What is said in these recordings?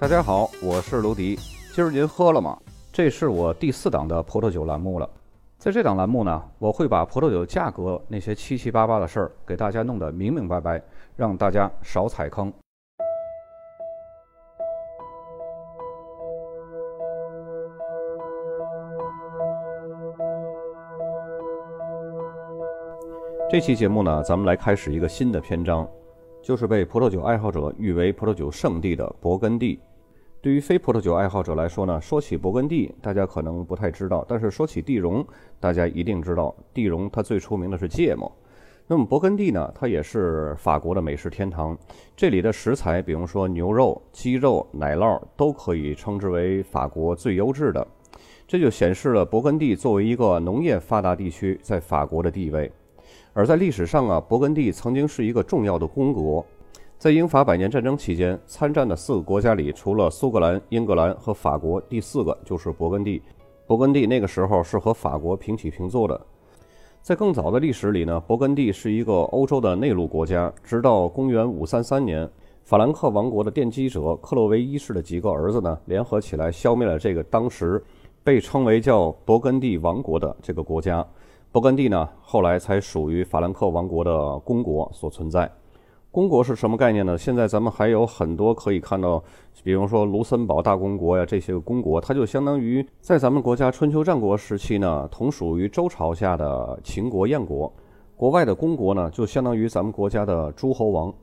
大家好，我是卢迪。今儿您喝了吗？这是我第四档的葡萄酒栏目了。在这档栏目呢，我会把葡萄酒价格那些七七八八的事儿给大家弄得明明白白，让大家少踩坑。这期节目呢，咱们来开始一个新的篇章，就是被葡萄酒爱好者誉为葡萄酒圣地的勃艮第。对于非葡萄酒爱好者来说呢，说起勃艮第，大家可能不太知道；但是说起地荣，大家一定知道。地荣它最出名的是芥末。那么勃艮第呢，它也是法国的美食天堂。这里的食材，比如说牛肉、鸡肉、奶酪，都可以称之为法国最优质的。这就显示了勃艮第作为一个农业发达地区在法国的地位。而在历史上啊，勃艮第曾经是一个重要的公国。在英法百年战争期间，参战的四个国家里，除了苏格兰、英格兰和法国，第四个就是勃艮第。勃艮第那个时候是和法国平起平坐的。在更早的历史里呢，勃艮第是一个欧洲的内陆国家。直到公元533年，法兰克王国的奠基者克洛维一世的几个儿子呢，联合起来消灭了这个当时被称为叫勃艮第王国的这个国家。勃艮第呢，后来才属于法兰克王国的公国所存在。公国是什么概念呢？现在咱们还有很多可以看到，比如说卢森堡大公国呀，这些个公国，它就相当于在咱们国家春秋战国时期呢，同属于周朝下的秦国、燕国。国外的公国呢，就相当于咱们国家的诸侯王。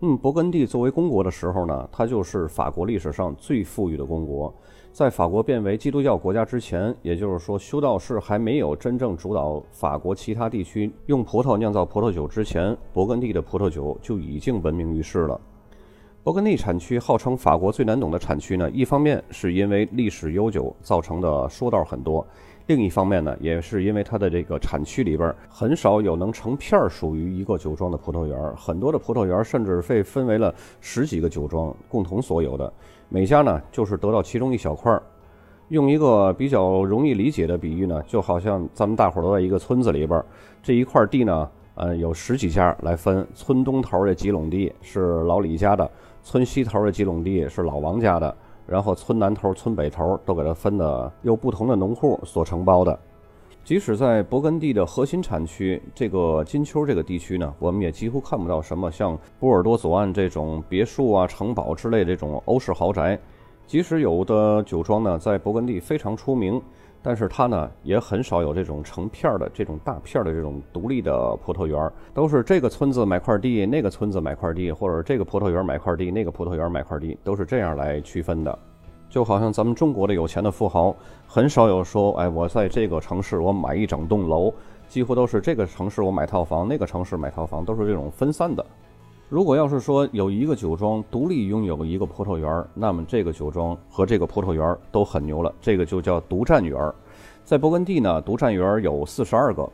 嗯，勃艮第作为公国的时候呢，它就是法国历史上最富裕的公国。在法国变为基督教国家之前，也就是说修道士还没有真正主导法国其他地区用葡萄酿造葡萄酒之前，勃艮第的葡萄酒就已经闻名于世了。勃艮第产区号称法国最难懂的产区呢，一方面是因为历史悠久造成的说道很多，另一方面呢，也是因为它的这个产区里边很少有能成片儿属于一个酒庄的葡萄园，很多的葡萄园甚至被分为了十几个酒庄共同所有的。每家呢，就是得到其中一小块儿。用一个比较容易理解的比喻呢，就好像咱们大伙儿都在一个村子里边，这一块地呢，呃，有十几家来分。村东头的几垄地是老李家的，村西头的几垄地是老王家的，然后村南头、村北头都给它分的，由不同的农户所承包的。即使在勃艮第的核心产区这个金丘这个地区呢，我们也几乎看不到什么像波尔多左岸这种别墅啊、城堡之类这种欧式豪宅。即使有的酒庄呢在勃艮第非常出名，但是它呢也很少有这种成片的这种大片的这种独立的葡萄园，都是这个村子买块地，那个村子买块地，或者这个葡萄园买块地，那个葡萄园买块地，都是这样来区分的。就好像咱们中国的有钱的富豪，很少有说，哎，我在这个城市我买一整栋楼，几乎都是这个城市我买套房，那个城市买套房，都是这种分散的。如果要是说有一个酒庄独立拥有一个葡萄园，那么这个酒庄和这个葡萄园都很牛了，这个就叫独占园。在勃艮第呢，独占园有四十二个，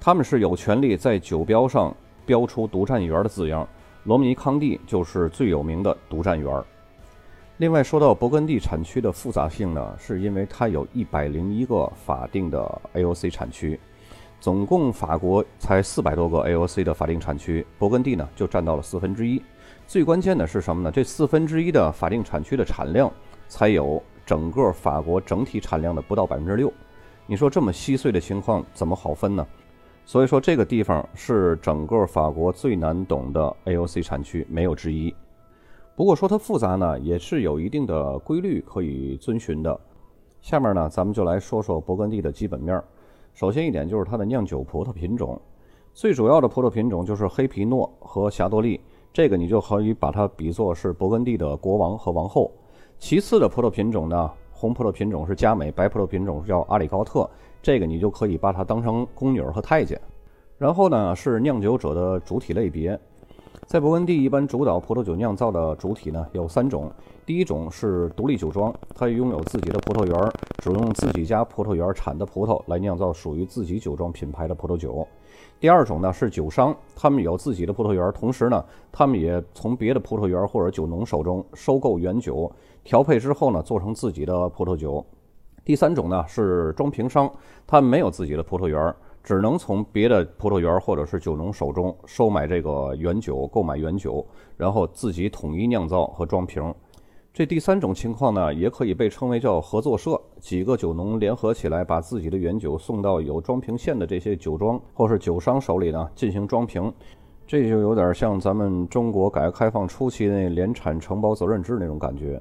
他们是有权利在酒标上标出独占园的字样。罗姆尼康帝就是最有名的独占园。另外，说到勃艮第产区的复杂性呢，是因为它有一百零一个法定的 AOC 产区，总共法国才四百多个 AOC 的法定产区，勃艮第呢就占到了四分之一。最关键的是什么呢？这四分之一的法定产区的产量才有整个法国整体产量的不到百分之六。你说这么稀碎的情况怎么好分呢？所以说这个地方是整个法国最难懂的 AOC 产区，没有之一。不过说它复杂呢，也是有一定的规律可以遵循的。下面呢，咱们就来说说勃艮第的基本面。首先一点就是它的酿酒葡萄品种，最主要的葡萄品种就是黑皮诺和霞多丽，这个你就可以把它比作是勃艮第的国王和王后。其次的葡萄品种呢，红葡萄品种是佳美，白葡萄品种是叫阿里高特，这个你就可以把它当成宫女和太监。然后呢，是酿酒者的主体类别。在勃艮第，一般主导葡萄酒酿造的主体呢有三种。第一种是独立酒庄，它拥有自己的葡萄园，只用自己家葡萄园产的葡萄来酿造属于自己酒庄品牌的葡萄酒。第二种呢是酒商，他们有自己的葡萄园，同时呢，他们也从别的葡萄园或者酒农手中收购原酒，调配之后呢，做成自己的葡萄酒。第三种呢是装瓶商，他没有自己的葡萄园。只能从别的葡萄园或者是酒农手中收买这个原酒，购买原酒，然后自己统一酿造和装瓶。这第三种情况呢，也可以被称为叫合作社，几个酒农联合起来，把自己的原酒送到有装瓶线的这些酒庄或是酒商手里呢，进行装瓶。这就有点像咱们中国改革开放初期那联产承包责任制那种感觉。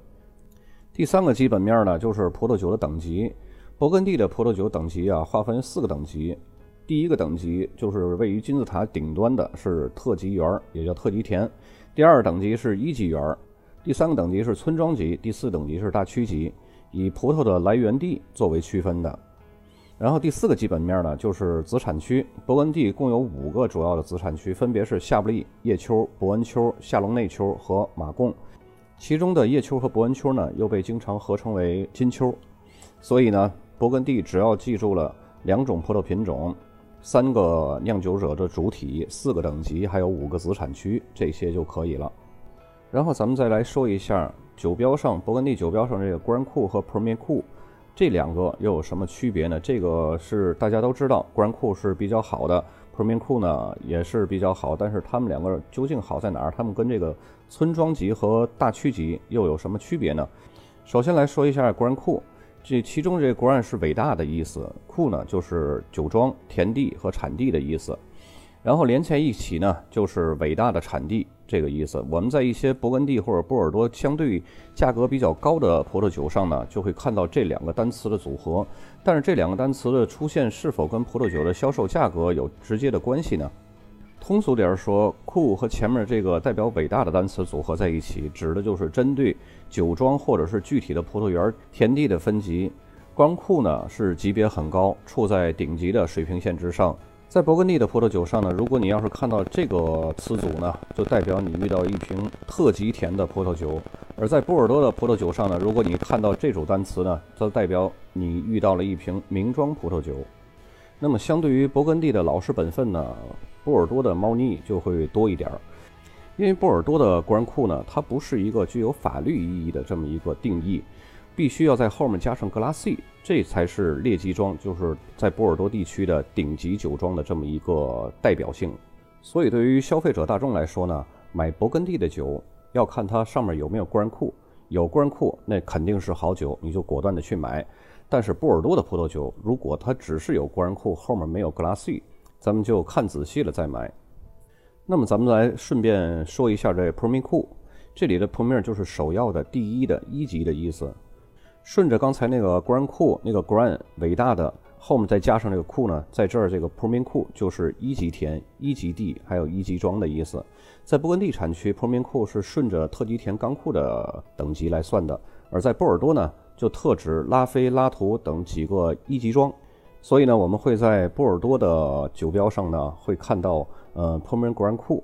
第三个基本面呢，就是葡萄酒的等级。勃艮第的葡萄酒等级啊，划分四个等级。第一个等级就是位于金字塔顶端的，是特级园，也叫特级田。第二等级是一级园。第三个等级是村庄级，第四等级是大区级，以葡萄的来源地作为区分的。然后第四个基本面呢，就是子产区。勃艮第共有五个主要的子产区，分别是夏布利、叶丘、伯恩丘、夏隆内丘和马贡。其中的叶丘和伯恩丘呢，又被经常合称为金丘。所以呢，勃艮第只要记住了两种葡萄品种、三个酿酒者的主体、四个等级，还有五个子产区，这些就可以了。然后咱们再来说一下酒标上勃艮第酒标上这个 Grand Cru 和 Premier Cru 这两个又有什么区别呢？这个是大家都知道，Grand Cru 是比较好的，Premier Cru 呢也是比较好，但是它们两个究竟好在哪儿？它们跟这个村庄级和大区级又有什么区别呢？首先来说一下 Grand Cru，这其中这 Grand 是伟大的意思，cu 呢就是酒庄、田地和产地的意思。然后连在一起呢，就是伟大的产地这个意思。我们在一些勃艮第或者波尔多相对价格比较高的葡萄酒上呢，就会看到这两个单词的组合。但是这两个单词的出现是否跟葡萄酒的销售价格有直接的关系呢？通俗点说，库和前面这个代表伟大的单词组合在一起，指的就是针对酒庄或者是具体的葡萄园田地的分级。光库呢是级别很高，处在顶级的水平线之上。在勃艮第的葡萄酒上呢，如果你要是看到这个词组呢，就代表你遇到一瓶特级甜的葡萄酒；而在波尔多的葡萄酒上呢，如果你看到这组单词呢，则代表你遇到了一瓶名庄葡萄酒。那么，相对于勃艮第的老实本分呢，波尔多的猫腻就会多一点儿。因为波尔多的国然库呢，它不是一个具有法律意义的这么一个定义。必须要在后面加上格拉 C，这才是列级庄，就是在波尔多地区的顶级酒庄的这么一个代表性。所以对于消费者大众来说呢，买勃艮第的酒要看它上面有没有官库，有官库那肯定是好酒，你就果断的去买。但是波尔多的葡萄酒，如果它只是有官库，后面没有 glassy，咱们就看仔细了再买。那么咱们来顺便说一下这 Premier 库，这里的 Premier 就是首要的第一的一级的意思。顺着刚才那个 Grand Cru 那个 Grand 伟大的后面再加上这个库呢，在这儿这个 Premier Cru 就是一级田、一级地还有一级庄的意思。在勃艮第产区，Premier Cru 是顺着特级田钢库的等级来算的，而在波尔多呢，就特指拉菲、拉图等几个一级庄。所以呢，我们会在波尔多的酒标上呢，会看到呃 p r m i n Grand 库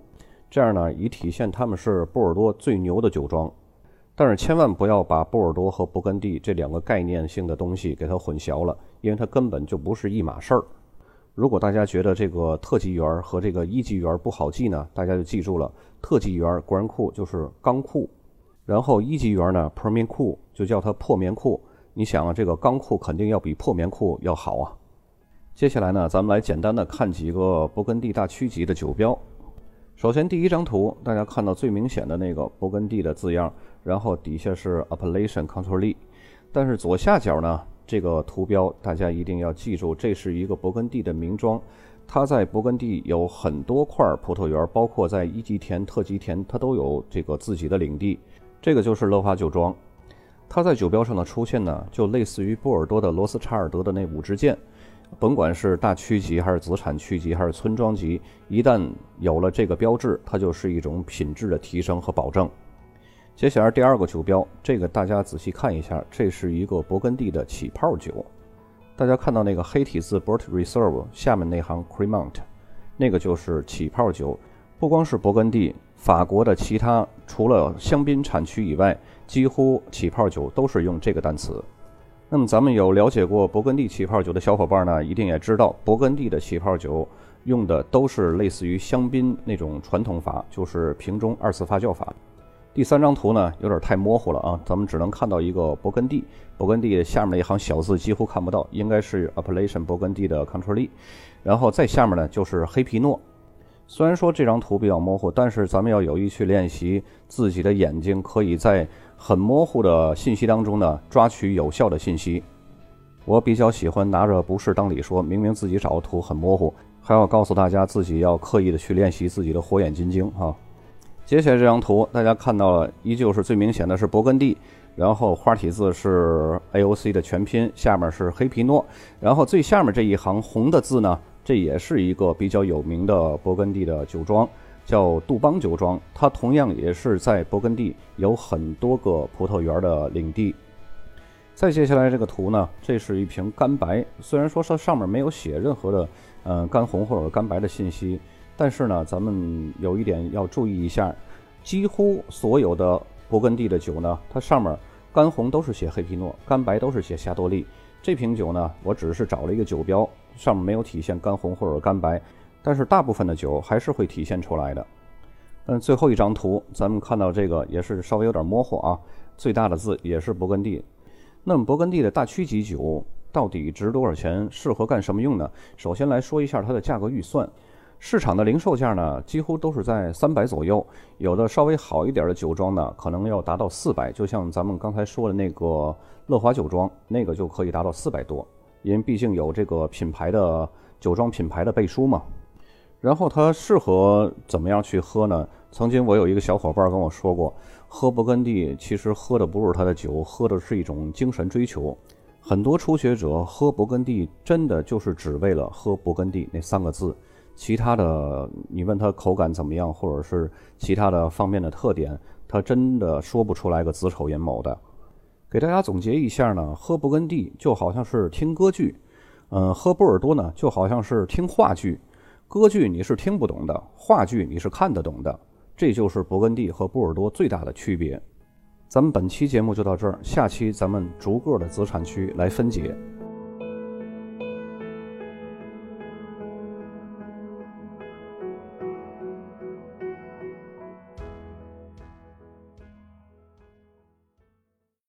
这样呢，以体现他们是波尔多最牛的酒庄。但是千万不要把波尔多和勃艮第这两个概念性的东西给它混淆了，因为它根本就不是一码事儿。如果大家觉得这个特级园和这个一级园不好记呢，大家就记住了，特级园果然库就是钢库，然后一级园呢 permique 就叫它破棉库。你想啊，这个钢库肯定要比破棉库要好啊。接下来呢，咱们来简单的看几个勃艮第大区级的酒标。首先第一张图，大家看到最明显的那个勃艮第的字样。然后底下是 Appellation Control，但是左下角呢，这个图标大家一定要记住，这是一个勃艮第的名庄，它在勃艮第有很多块葡萄园，包括在一级田、特级田，它都有这个自己的领地。这个就是乐华酒庄，它在酒标上的出现呢，就类似于波尔多的罗斯查尔德的那五支箭，甭管是大区级还是子产区级还是村庄级，一旦有了这个标志，它就是一种品质的提升和保证。接下来第二个酒标，这个大家仔细看一下，这是一个勃艮第的起泡酒。大家看到那个黑体字 “Bort Reserve” 下面那行 “Cremant”，那个就是起泡酒。不光是勃艮第，法国的其他除了香槟产区以外，几乎起泡酒都是用这个单词。那么咱们有了解过勃艮第起泡酒的小伙伴呢，一定也知道，勃艮第的起泡酒用的都是类似于香槟那种传统法，就是瓶中二次发酵法。第三张图呢，有点太模糊了啊，咱们只能看到一个勃艮第，勃艮第下面那一行小字几乎看不到，应该是 Appellation 勃艮第的 Control，然后再下面呢就是黑皮诺。虽然说这张图比较模糊，但是咱们要有意去练习自己的眼睛可以在很模糊的信息当中呢，抓取有效的信息。我比较喜欢拿着不是当理说，明明自己找的图很模糊，还要告诉大家自己要刻意的去练习自己的火眼金睛哈。接下来这张图，大家看到了，依旧是最明显的是勃艮第，然后花体字是 AOC 的全拼，下面是黑皮诺，然后最下面这一行红的字呢，这也是一个比较有名的勃艮第的酒庄，叫杜邦酒庄，它同样也是在勃艮第有很多个葡萄园的领地。再接下来这个图呢，这是一瓶干白，虽然说它上面没有写任何的，呃，干红或者干白的信息，但是呢，咱们有一点要注意一下，几乎所有的勃艮第的酒呢，它上面干红都是写黑皮诺，干白都是写霞多丽。这瓶酒呢，我只是找了一个酒标，上面没有体现干红或者干白，但是大部分的酒还是会体现出来的。嗯，最后一张图，咱们看到这个也是稍微有点模糊啊，最大的字也是勃艮第。那么勃艮第的大曲级酒到底值多少钱？适合干什么用呢？首先来说一下它的价格预算。市场的零售价呢，几乎都是在三百左右。有的稍微好一点的酒庄呢，可能要达到四百。就像咱们刚才说的那个乐华酒庄，那个就可以达到四百多，因为毕竟有这个品牌的酒庄品牌的背书嘛。然后它适合怎么样去喝呢？曾经我有一个小伙伴跟我说过。喝勃艮第其实喝的不是他的酒，喝的是一种精神追求。很多初学者喝勃艮第，真的就是只为了喝勃艮第那三个字。其他的，你问他口感怎么样，或者是其他的方面的特点，他真的说不出来个子丑寅卯的。给大家总结一下呢，喝勃艮第就好像是听歌剧，嗯，喝波尔多呢就好像是听话剧。歌剧你是听不懂的，话剧你是看得懂的。这就是勃艮第和波尔多最大的区别。咱们本期节目就到这儿，下期咱们逐个的子产区来分解。